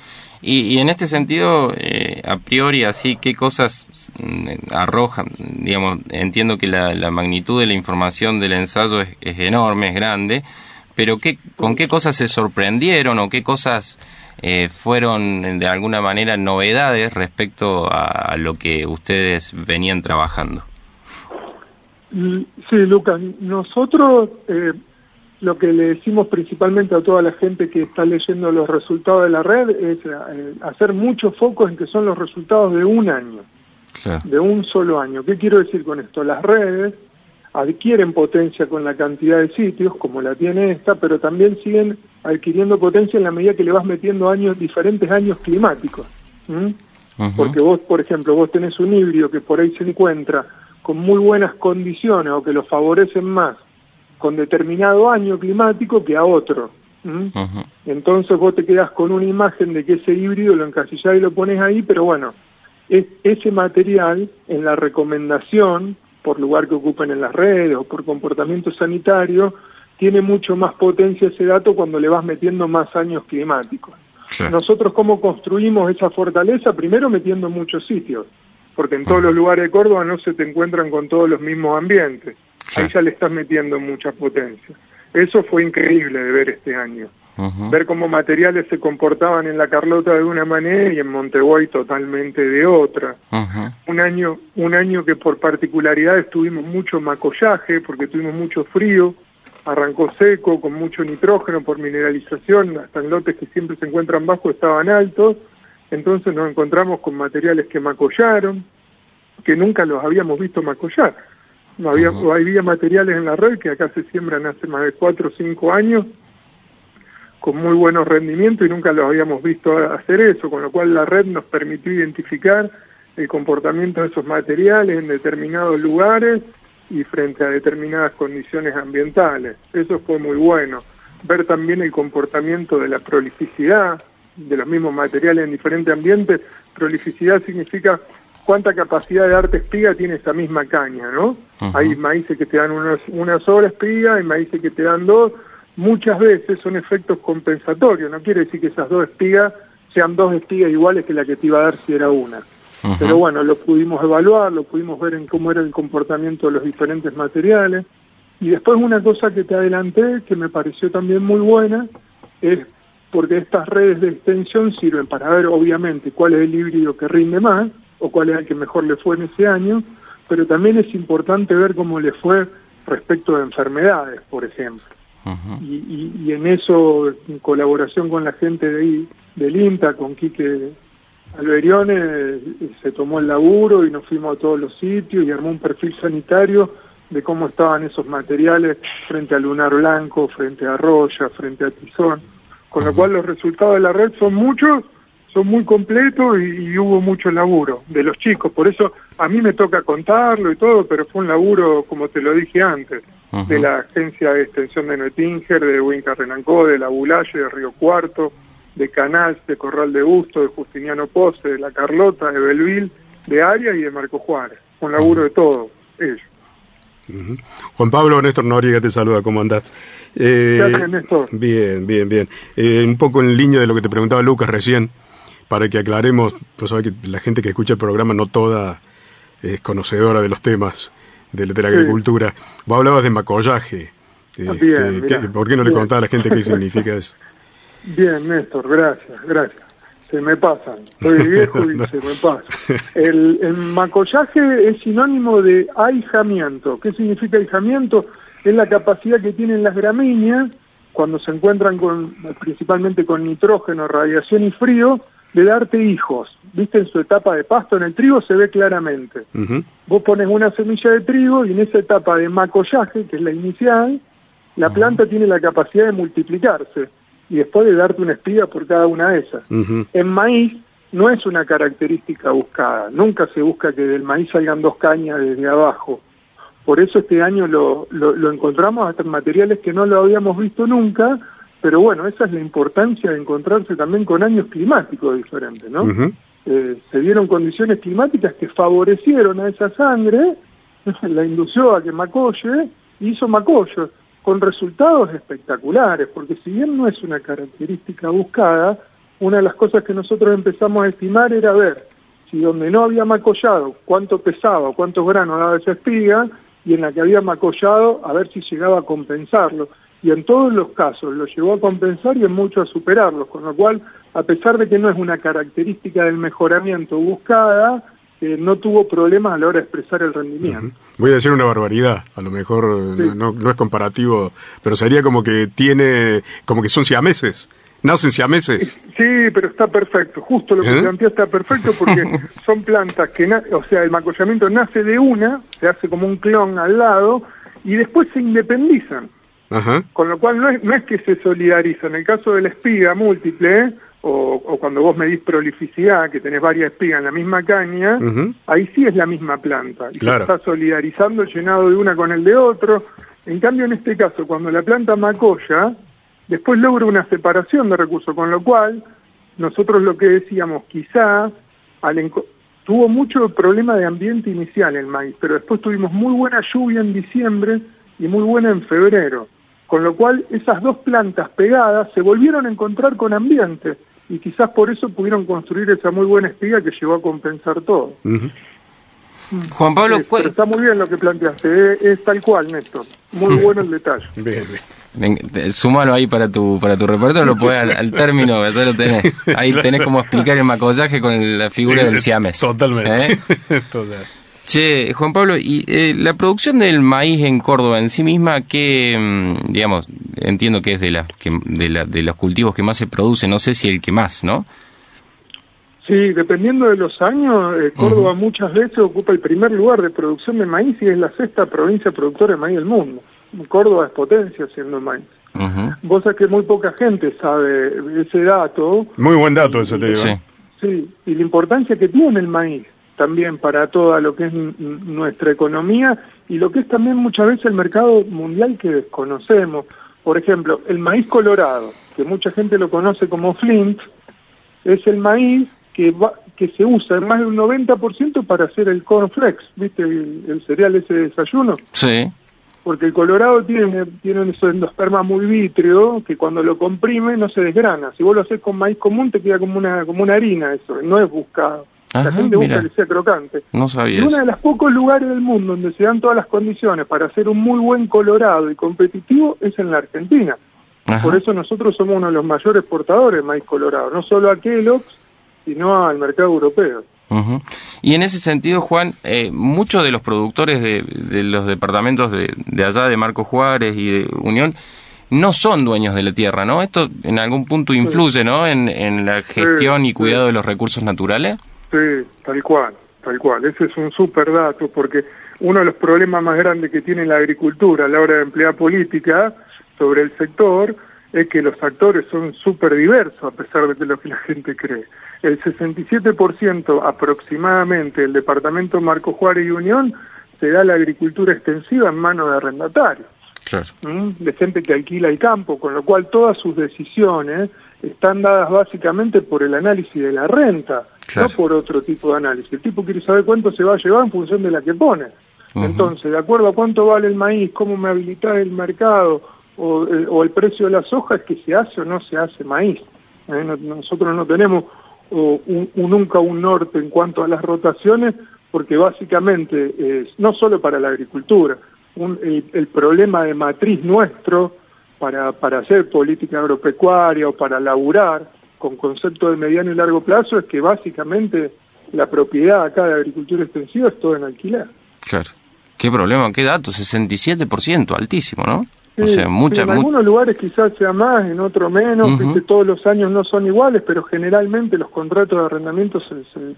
Y, y en este sentido, eh, a priori, así, ¿qué cosas mm, arrojan? Digamos, entiendo que la, la magnitud de la información del ensayo es, es enorme, es grande, pero ¿qué, ¿con qué cosas se sorprendieron o qué cosas eh, fueron de alguna manera novedades respecto a, a lo que ustedes venían trabajando? Mm, Sí, Lucas, nosotros eh, lo que le decimos principalmente a toda la gente que está leyendo los resultados de la red es eh, hacer mucho foco en que son los resultados de un año, Claro. de un solo año. ¿Qué quiero decir con esto? Las redes adquieren potencia con la cantidad de sitios, como la tiene esta, pero también siguen adquiriendo potencia en la medida que le vas metiendo años, diferentes años climáticos. Porque vos, por ejemplo, vos tenés un híbrido que por ahí se encuentra con muy buenas condiciones o que lo favorecen más con determinado año climático que a otro. Entonces vos te quedás con una imagen de que ese híbrido lo encasillás y lo pones ahí, pero bueno, es, ese material en la recomendación, por lugar que ocupen en las redes o por comportamiento sanitario, tiene mucho más potencia ese dato cuando le vas metiendo más años climáticos. Claro. Nosotros cómo construimos esa fortaleza, primero metiendo en muchos sitios, porque en todos los lugares de Córdoba no se te encuentran con todos los mismos ambientes. Ahí ya le estás metiendo mucha potencia. Eso fue increíble de ver este año. Ver cómo materiales se comportaban en la Carlota de una manera y en Monteguay totalmente de otra. Un año, un año que por particularidades tuvimos mucho macollaje, porque tuvimos mucho frío, arrancó seco, con mucho nitrógeno por mineralización, hasta en lotes que siempre se encuentran bajos estaban altos, entonces nos encontramos con materiales que macollaron, que nunca los habíamos visto macollar. Había, había materiales en la red que acá se siembran hace más de cuatro o cinco años con muy buenos rendimientos y nunca los habíamos visto hacer eso, con lo cual la red nos permitió identificar el comportamiento de esos materiales en determinados lugares y frente a determinadas condiciones ambientales. Eso fue muy bueno. Ver también el comportamiento de la prolificidad de los mismos materiales en diferentes ambientes. Prolificidad significa cuánta capacidad de darte espiga tiene esa misma caña, ¿no? Hay maíces que te dan unos- una sola espiga, hay maíces que te dan dos. Muchas veces son efectos compensatorios, no quiere decir que esas dos espigas sean dos espigas iguales que la que te iba a dar si era una. Pero bueno, lo pudimos evaluar, lo pudimos ver en cómo era el comportamiento de los diferentes materiales. Y después una cosa que te adelanté, que me pareció también muy buena, es porque estas redes de extensión sirven para ver obviamente cuál es el híbrido que rinde más o cuál es el que mejor le fue en ese año, pero también es importante ver cómo le fue respecto de enfermedades, por ejemplo. Y, y- y en eso, en colaboración con la gente de ahí, del INTA, con Quique Alberione, se tomó el laburo y nos fuimos a todos los sitios y armó un perfil sanitario de cómo estaban esos materiales frente a Lunar Blanco, frente a Roya, frente a Tizón. Con lo cual los resultados de la red son muchos, son muy completos y, y hubo mucho laburo de los chicos. Por eso a mí me toca contarlo y todo, pero fue un laburo, como te lo dije antes, de la Agencia de Extensión de Noetinger, de Winca Renancó, de La Bulalle, de Río Cuarto, de Canals, de Corral de Busto, de Justiniano Pose, de La Carlota, de Belville, de Arias y de Marco Juárez. Un laburo de todo, ellos. Juan Pablo, Néstor Noriega te saluda, ¿cómo andás? Eh, ¿Qué haces, Néstor? Bien, bien, bien. Eh, un poco en línea de lo que te preguntaba Lucas recién, para que aclaremos, tú sabes que la gente que escucha el programa no toda es conocedora de los temas de, de la Sí. agricultura. Vos hablabas de macollaje. Este, bien, ¿qué- mirá, ¿Por qué no le contás a la gente qué significa eso? Bien, Néstor, gracias, gracias. Se me pasan, soy viejo y se me pasa. El, el macollaje es sinónimo de ahijamiento. ¿Qué significa ahijamiento? Es la capacidad que tienen las gramíneas cuando se encuentran con, principalmente con nitrógeno, radiación y frío, de darte hijos. ¿Viste? En su etapa de pasto, en el trigo se ve claramente. Vos pones una semilla de trigo y en esa etapa de macollaje, que es la inicial, la planta tiene la capacidad de multiplicarse y después de darte una espiga por cada una de esas. Ujú. En maíz no es una característica buscada, nunca se busca que del maíz salgan dos cañas desde abajo. Por eso este año lo, lo, lo encontramos hasta en materiales que no lo habíamos visto nunca, pero bueno, esa es la importancia de encontrarse también con años climáticos diferentes, ¿no? Eh, se dieron condiciones climáticas que favorecieron a esa sangre, la indució a que macolle, y hizo macollo, con resultados espectaculares, porque si bien no es una característica buscada, una de las cosas que nosotros empezamos a estimar era ver si donde no había macollado, cuánto pesaba, cuántos granos daba esa espiga, y en la que había macollado, a ver si llegaba a compensarlo. Y en todos los casos lo llevó a compensar y en muchos a superarlos, con lo cual, a pesar de que no es una característica del mejoramiento buscada, eh, no tuvo problemas a la hora de expresar el rendimiento. Voy a decir una barbaridad, a lo mejor eh, Sí. no, no es comparativo, pero sería como que tiene, como que son siameses, nacen siameses. Sí, pero está perfecto. Justo lo que ¿Eh? plantea está perfecto porque son plantas que, na- o sea, el macollamiento nace de una, se hace como un clon al lado y después se independizan. Ajá. Con lo cual no es, no es que se solidarizan. En el caso de la espiga múltiple, o, o cuando vos medís prolificidad, que tenés varias espigas en la misma caña, ahí sí es la misma planta. Y Claro. se está solidarizando, llenado de una con el de otro. En cambio, en este caso, cuando la planta macolla, después logra una separación de recursos, con lo cual nosotros lo que decíamos, quizá al tuvo mucho problema de ambiente inicial el maíz, pero después tuvimos muy buena lluvia en diciembre y muy buena en febrero, con lo cual esas dos plantas pegadas se volvieron a encontrar con ambiente y quizás por eso pudieron construir esa muy buena espiga que llegó a compensar todo. Ujú. Juan Pablo, Sí, ¿cuál- pero está muy bien lo que planteaste, es, es tal cual, Néstor. Muy bueno el detalle. Bien, bien. Súmalo ahí para tu para tu repertorio, lo al, al término, ya lo tenés. Ahí tenés como explicar el macollaje con la figura del siames. Totalmente. ¿Eh? Total. Che, Juan Pablo, y eh, la producción del maíz en Córdoba en sí misma, que mm, digamos, entiendo que es de la, que, de la de los cultivos que más se produce, no sé si el que más, ¿no? Sí, dependiendo de los años, eh, Córdoba muchas veces ocupa el primer lugar de producción de maíz y es la sexta provincia productora de maíz del mundo. Córdoba es potencia haciendo maíz. Vos sabés que muy poca gente sabe ese dato, Muy buen dato ese, te digo. Sí. sí, y la importancia que tiene el maíz también para toda lo que es nuestra economía y lo que es también muchas veces el mercado mundial que desconocemos. Por ejemplo, el maíz colorado, que mucha gente lo conoce como flint, es el maíz que va, que se usa en más de un 90% para hacer el cornflakes, ¿viste? El, el cereal ese de desayuno. Sí. Porque el colorado tiene, tiene un endosperma muy vítreo que cuando lo comprime no se desgrana. Si vos lo haces con maíz común te queda como una, como una harina eso, no es buscado. Ajá, la gente busca que sea crocante. No Y sabía uno eso. de los pocos lugares del mundo donde se dan todas las condiciones para hacer un muy buen colorado y competitivo es en la Argentina. Ajá. Por eso nosotros somos uno de los mayores exportadores de maíz colorado, no solo a Kellogg's, sino al mercado europeo. Y en ese sentido, Juan, eh, muchos de los productores de, de los departamentos de, de allá, de Marco Juárez y de Unión, no son dueños de la tierra, ¿no? Esto en algún punto influye, ¿no? En, en la gestión y cuidado de los recursos naturales. Sí, tal cual, tal cual. Ese es un súper dato porque uno de los problemas más grandes que tiene la agricultura a la hora de emplear política sobre el sector es que los actores son súper diversos a pesar de lo que la gente cree. El 67% aproximadamente del departamento Marco Juárez y Unión se da la agricultura extensiva en manos de arrendatarios. De gente que alquila el campo, con lo cual todas sus decisiones están dadas básicamente por el análisis de la renta, Claro. no por otro tipo de análisis. El tipo quiere saber cuánto se va a llevar en función de la que pone. Entonces, de acuerdo a cuánto vale el maíz, cómo me habilita el mercado o el, o el precio de la soja, es que se hace o no se hace maíz. ¿eh? No- nosotros no tenemos o, un- un- nunca un norte en cuanto a las rotaciones, porque básicamente, es no solo para la agricultura, un- el, el problema de matriz nuestro para, para hacer política agropecuaria o para laburar con concepto de mediano y largo plazo es que básicamente la propiedad acá de agricultura extensiva es todo en alquiler. Claro. Qué problema, qué dato, 67%, altísimo, ¿no? o Sí, sea, mucha, sí, en mu- algunos lugares quizás sea más, en otros menos, todos los años no son iguales, pero generalmente los contratos de arrendamiento, se- se-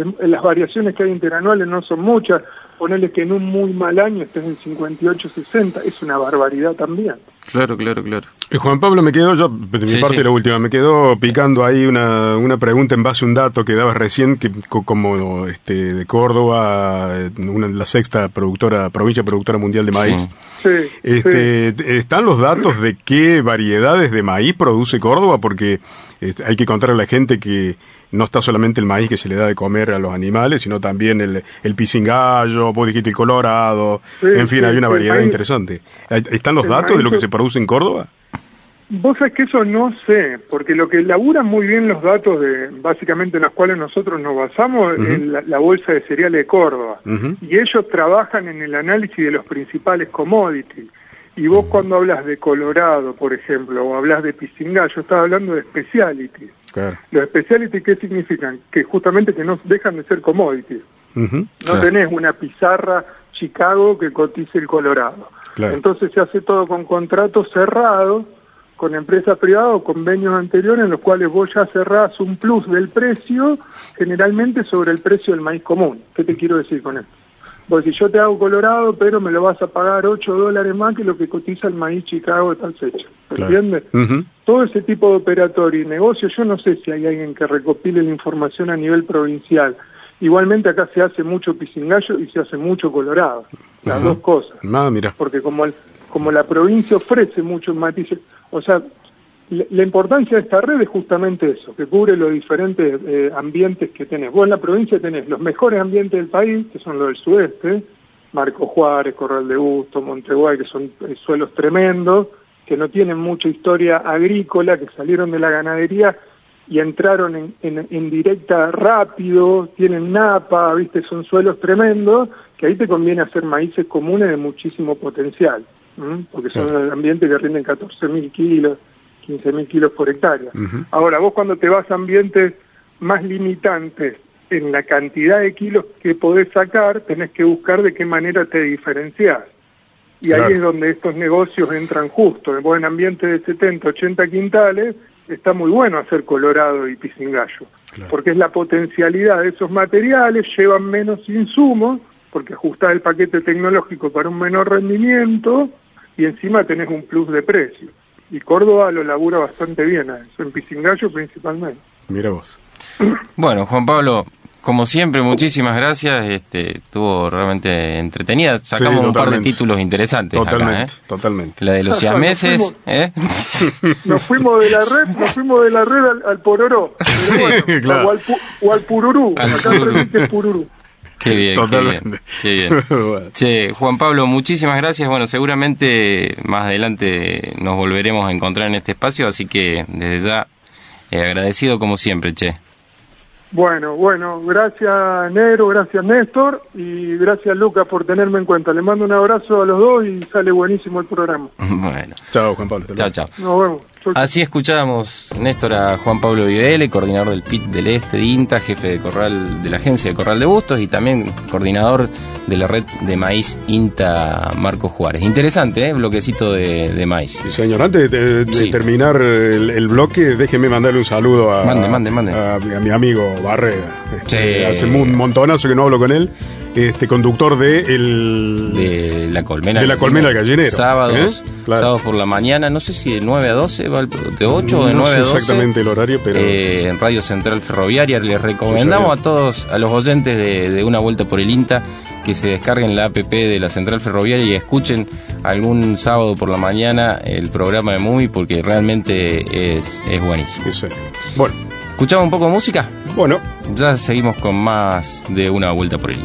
en- en las variaciones que hay interanuales no son muchas, ponerle que en un muy mal año estés en 58-60, es una barbaridad también. Claro, claro, claro. Eh, Juan Pablo, me quedó, yo, de mi Sí, parte sí. la última, me quedó picando ahí una, una pregunta en base a un dato que dabas recién, que co- como este, de Córdoba, eh, una, la sexta productora, provincia productora mundial de maíz. Sí, Este, ¿Están los datos de qué variedades de maíz produce Córdoba? Porque este, hay que contar a la gente que no está solamente el maíz que se le da de comer a los animales, sino también el, el pisingallo, vos dijiste el colorado, Sí, en fin, sí, hay una variedad maíz- interesante. ¿Están los datos de lo que se produce en Córdoba? Vos sabés que eso no sé, porque lo que laburan muy bien los datos de, básicamente en los cuales nosotros nos basamos es la, la Bolsa de Cereales de Córdoba. Y ellos trabajan en el análisis de los principales commodities. Y vos cuando hablas de Colorado, por ejemplo, o hablas de Pisingallo, estás hablando de speciality. Claro. Los speciality, ¿qué significan? Que justamente que no dejan de ser commodities. No Claro. tenés una pizarra Chicago que cotice el Colorado. Claro. Entonces se hace todo con contratos cerrados, con empresas privadas o convenios anteriores en los cuales vos ya cerrás un plus del precio, generalmente sobre el precio del maíz común. ¿Qué te quiero decir con esto? Porque si yo te hago Colorado, pero me lo vas a pagar 8 dólares más que lo que cotiza el maíz Chicago de tal fecha. ¿Se Claro. entiende? Ujú. todo ese tipo de operatorio y negocio, yo no sé si hay alguien que recopile la información a nivel provincial. Igualmente acá se hace mucho pisingallo y se hace mucho colorado, las dos cosas. Ah, mira. Porque como, el- como la provincia ofrece muchos matices, o sea, la, importancia de esta red es justamente eso, que cubre los diferentes eh, ambientes que tenés. Vos en la provincia tenés los mejores ambientes del país, que son los del sudeste, Marco Juárez, Corral de Busto, Monteguay, que son eh, suelos tremendos, que no tienen mucha historia agrícola, que salieron de la ganadería y entraron en, en- en directa rápido, tienen napa, viste, son suelos tremendos, que ahí te conviene hacer maíces comunes de muchísimo potencial, ¿m? porque son Claro. ambientes que rinden 14.000 kilos, 15.000 kilos por hectárea. Ahora, vos cuando te vas a ambientes más limitantes en la cantidad de kilos que podés sacar, tenés que buscar de qué manera te diferenciás. Y Claro. ahí es donde estos negocios entran justo. Vos en ambientes de 70, 80 quintales, está muy bueno hacer colorado y pisingallo. Claro. Porque es la potencialidad de esos materiales, llevan menos insumos, porque ajustás el paquete tecnológico para un menor rendimiento y encima tenés un plus de precio. Y Córdoba lo labura bastante bien a eso, en pisingallo principalmente. Mira vos. Bueno, Juan Pablo, como siempre, muchísimas gracias. Este, estuvo realmente entretenida. Sacamos Sí, un par de títulos interesantes Totalmente, acá, ¿eh? totalmente. La de los Nos siameses, ¿eh? Nos fuimos de la red, nos fuimos de la red al, al pororó. Pero bueno, claro. o, al, pu- o al pururú. Al Acá pururú. se dice pururú. Qué bien, Totalmente. qué bien, qué bien. Bueno. Che, Juan Pablo, muchísimas gracias. Bueno, seguramente más adelante nos volveremos a encontrar en este espacio, así que desde ya eh, agradecido como siempre, che. Bueno, bueno, gracias Negro, gracias Néstor y gracias Lucas por tenerme en cuenta. Le mando un abrazo a los dos y sale buenísimo el programa. Bueno, Chao, Juan Pablo. chao, chao. Nos vemos. Así escuchábamos, Néstor, a Juan Pablo Videle, coordinador del PIT del Este de INTA, jefe de corral de la agencia de Corral de Bustos y también coordinador de la red de maíz INTA Marcos Juárez. Interesante, ¿eh? Bloquecito de, de maíz. Sí, señor, antes de, de Sí. terminar el, el bloque, déjeme mandarle un saludo a, Mande, mande, mande. a, a mi amigo Barrera. Este, Sí. Hace un montonazo que no hablo con él. Este conductor de el De la colmena. De la colmena del gallinero, Sábados, ¿eh? Claro. sábados por la mañana, no sé si de 9 a 12, va el- de 8 o de no 9 sé a 12. exactamente el horario, pero eh, en Radio Central Ferroviaria. Les recomendamos Sí, a todos, a los oyentes de, de Una Vuelta por el INTA, que se descarguen la app de la Central Ferroviaria y escuchen algún sábado por la mañana el programa de Movie porque realmente es, es buenísimo. sí, señor. Bueno, ¿Escuchamos un poco de música? bueno, Ya seguimos con más de Una Vuelta por el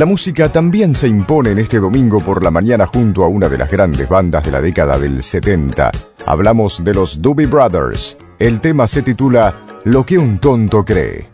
La música también se impone en este domingo por la mañana junto a una de las grandes bandas de la década del 70. Hablamos de los Doobie Brothers. El tema se titula Lo que un tonto cree.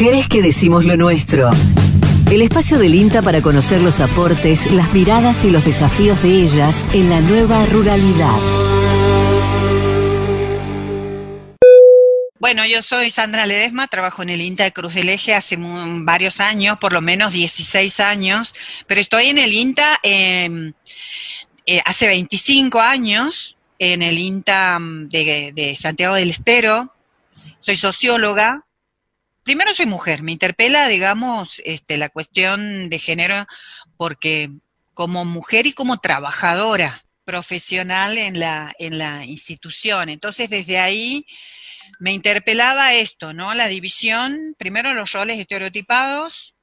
Mujeres que decimos lo nuestro. El espacio del INTA para conocer los aportes, las miradas y los desafíos de ellas en la nueva ruralidad. Bueno, yo soy Sandra Ledesma, trabajo en el INTA de Cruz del Eje hace varios años, por lo menos 16 años, pero estoy en el INTA eh, eh, hace 25 años, en el INTA mm, de Santiago del Estero, soy socióloga. Primero soy mujer, me interpela, digamos, este, la cuestión de género, porque como mujer y como trabajadora profesional en la, en la institución. Entonces, desde ahí me interpelaba esto, ¿no? La división, primero los roles estereotipados,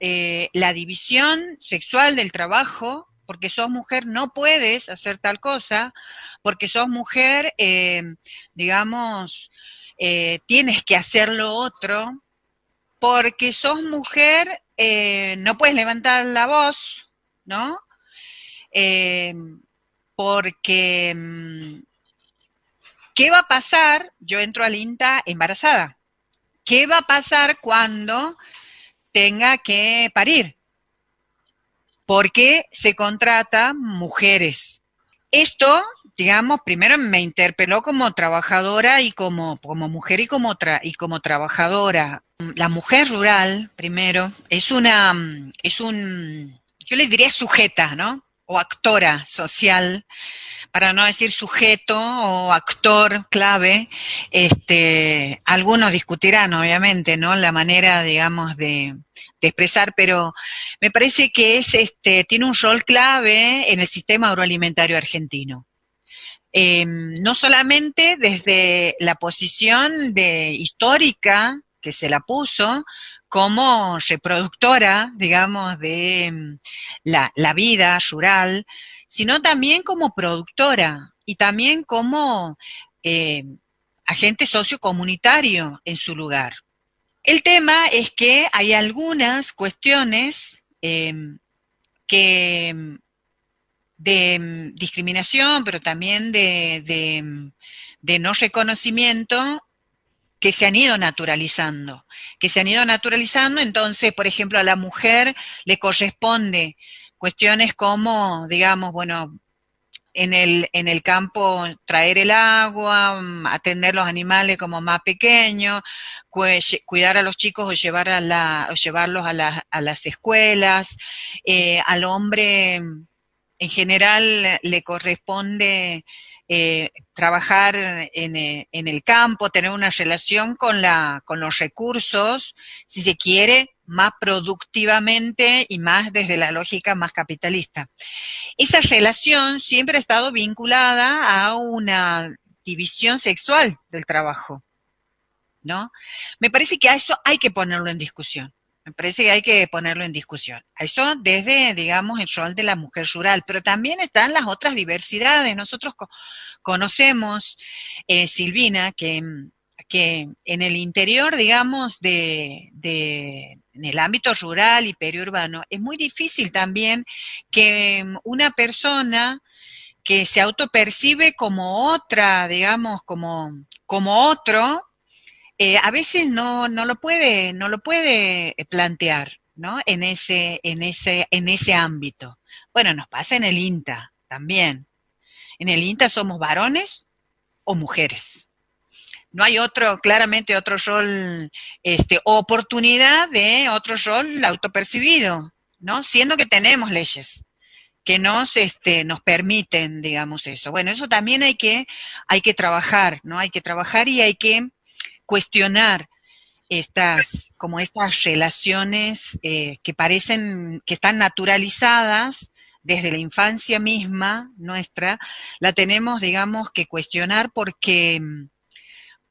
eh, la división sexual del trabajo, porque sos mujer no puedes hacer tal cosa, porque sos mujer, eh, digamos, eh, tienes que hacer lo otro, porque sos mujer eh, no puedes levantar la voz, ¿no? Eh, porque mm, ¿Qué va a pasar? Yo entro al INTA embarazada. ¿Qué va a pasar cuando tenga que parir? Porque se contrata mujeres. Esto, digamos, primero me interpeló como trabajadora y como, como mujer y como, tra- y como trabajadora. La mujer rural, primero, es una, es un, yo le diría sujeta, ¿no? O actora social para no decir sujeto o actor clave, este, algunos discutirán, obviamente, ¿no? La manera, digamos, de, de expresar, pero me parece que es, este, tiene un rol clave en el sistema agroalimentario argentino. Eh, no solamente desde la posición de histórica que se la puso como reproductora, digamos, de mm, la, la vida rural, sino también como productora y también como eh, agente sociocomunitario en su lugar. El tema es que hay algunas cuestiones que de mm, discriminación, pero también de, de, mm, de no reconocimiento que se han ido naturalizando, que se han ido naturalizando, entonces, por ejemplo, a la mujer le corresponde cuestiones como, digamos, bueno, en el, en el campo traer el agua, mm, atender los animales como más pequeños, cuidar a los chicos o, llevar a la, o llevarlos a, la- a las escuelas, eh, al hombre en general le corresponde eh, trabajar en, eh, en el campo, tener una relación con, la, con los recursos, si se quiere, más productivamente y más desde la lógica más capitalista. Esa relación siempre ha estado vinculada a una división sexual del trabajo, ¿no? Me parece que a eso hay que ponerlo en discusión. Me parece que hay que ponerlo en discusión. Eso desde, digamos, el rol de la mujer rural, pero también están las otras diversidades. Nosotros co- conocemos, eh, Silvina, que, que en el interior, digamos, de, de, en el ámbito rural y periurbano, es muy difícil también que mm, una persona que se autopercibe como otra, digamos, como, como otro, eh, a veces no, no lo puede, no lo puede plantear, ¿no? En ese, en ese, en ese ámbito. Bueno, nos pasa en el INTA también. En el INTA somos varones o mujeres. No hay otro, claramente otro rol, este, oportunidad de otro rol autopercibido, ¿no? Siendo que tenemos leyes que nos, este, nos permiten, digamos, eso. Bueno, eso también hay que, hay que trabajar, ¿no? Hay que trabajar y hay que cuestionar estas, como estas relaciones eh, que parecen, que están naturalizadas desde la infancia misma nuestra, la tenemos, digamos, que cuestionar porque,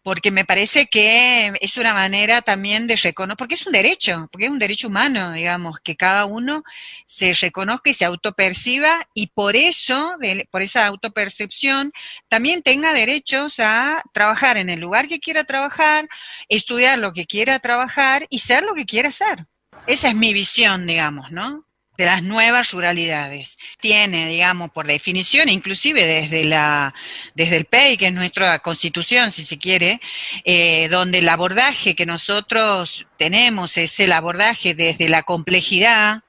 porque me parece que es una manera también de reconocer, porque es un derecho, porque es un derecho humano, digamos, que cada uno se reconozca y se autoperciba y por eso, de- por esa autopercepción, también tenga derechos a trabajar en el lugar que quiera trabajar, estudiar lo que quiera trabajar y ser lo que quiera ser. Esa es mi visión, digamos, ¿no? De las nuevas ruralidades. Tiene, digamos, por definición, inclusive desde la, desde el PEI, que es nuestra constitución, si se quiere, eh, donde el abordaje que nosotros tenemos es el abordaje desde la complejidad,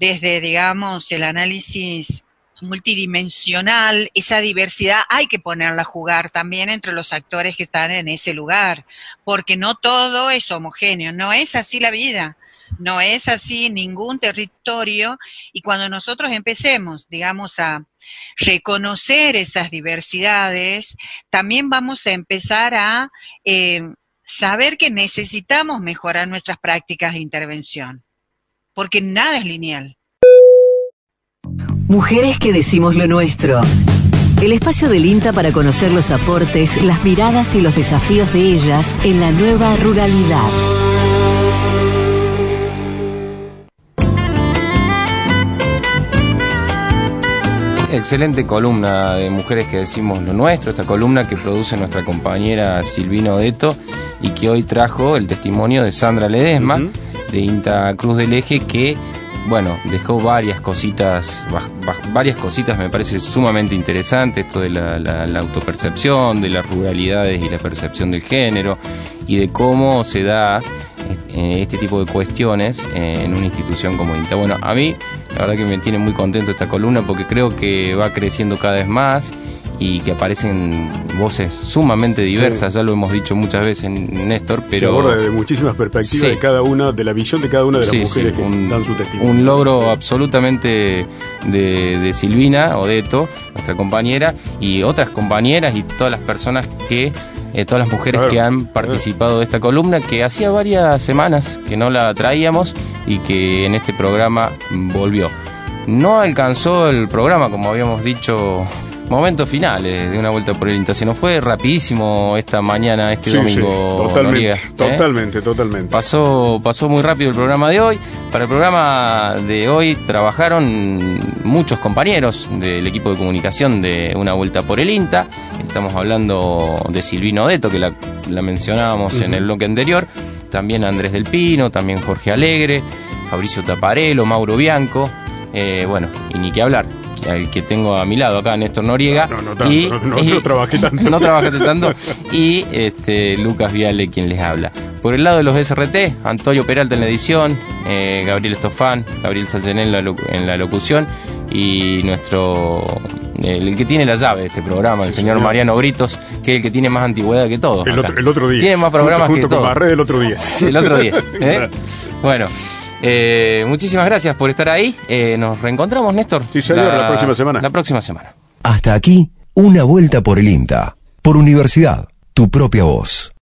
desde, digamos, el análisis multidimensional, esa diversidad hay que ponerla a jugar también entre los actores que están en ese lugar, porque no todo es homogéneo, no es así la vida, no es así ningún territorio, y cuando nosotros empecemos, digamos, a reconocer esas diversidades, también vamos a empezar a eh, saber que necesitamos mejorar nuestras prácticas de intervención, porque nada es lineal. Mujeres que decimos lo nuestro. El espacio del INTA para conocer los aportes, las miradas y los desafíos de ellas en la nueva ruralidad. Excelente columna de Mujeres que decimos lo nuestro, esta columna que produce nuestra compañera Silvina Odeto y que hoy trajo el testimonio de Sandra Ledesma de INTA Cruz del Eje que bueno, dejó varias cositas, varias cositas me parece sumamente interesante, esto de la, la- la autopercepción, de las ruralidades y la percepción del género, y de cómo se da este tipo de cuestiones eh, en una institución como INTA. Bueno, a mí la verdad que me tiene muy contento esta columna porque creo que va creciendo cada vez más y que aparecen voces sumamente diversas, ya lo hemos dicho muchas veces, Néstor, pero... Se aborda de muchísimas perspectivas Sí. de cada una, de la visión de cada una de las Sí, mujeres que dan su testimonio. un logro absolutamente de, de Silvina Odeto, nuestra compañera, y otras compañeras y todas las personas que, eh, todas las mujeres que han participado de esta columna, que hacía varias semanas que no la traíamos y que en este programa volvió. No alcanzó el programa, como habíamos dicho, momentos finales de una vuelta por el INTA. Se nos fue rapidísimo esta mañana, este Sí, sí, domingo. totalmente, Noriega, ¿eh? totalmente, totalmente. Pasó, pasó muy rápido el programa de hoy. Para el programa de hoy trabajaron muchos compañeros del equipo de comunicación de Una Vuelta por el INTA. Estamos hablando de Silvino Odeto, que la, la mencionábamos en el bloque anterior. También Andrés del Pino, también Jorge Alegre, Fabricio Taparelo, Mauro Bianco. eh, bueno, y ni que hablar. Al que tengo a mi lado acá, Néstor Noriega. No, no tanto, y, no, no, no trabajé tanto. no trabajaste tanto. Y este, Lucas Viale, quien les habla. Por el lado de los SRT, Antonio Peralta en la edición, eh, Gabriel Estofán, Gabriel Salcené en la, locu- en la locución y nuestro. El que tiene la llave de este programa, el señor, señor. Mariano Britos, que es el que tiene más antigüedad que todos. El otro, el otro día. Tiene más programas junto, junto que con todos. Barré el otro día. El otro día. ¿eh? Bueno, eh, muchísimas gracias por estar ahí. Eh, nos reencontramos, Néstor. Sí, señor, la próxima semana. La próxima semana. Hasta aquí, una vuelta por el INTA. Por universidad, tu propia voz.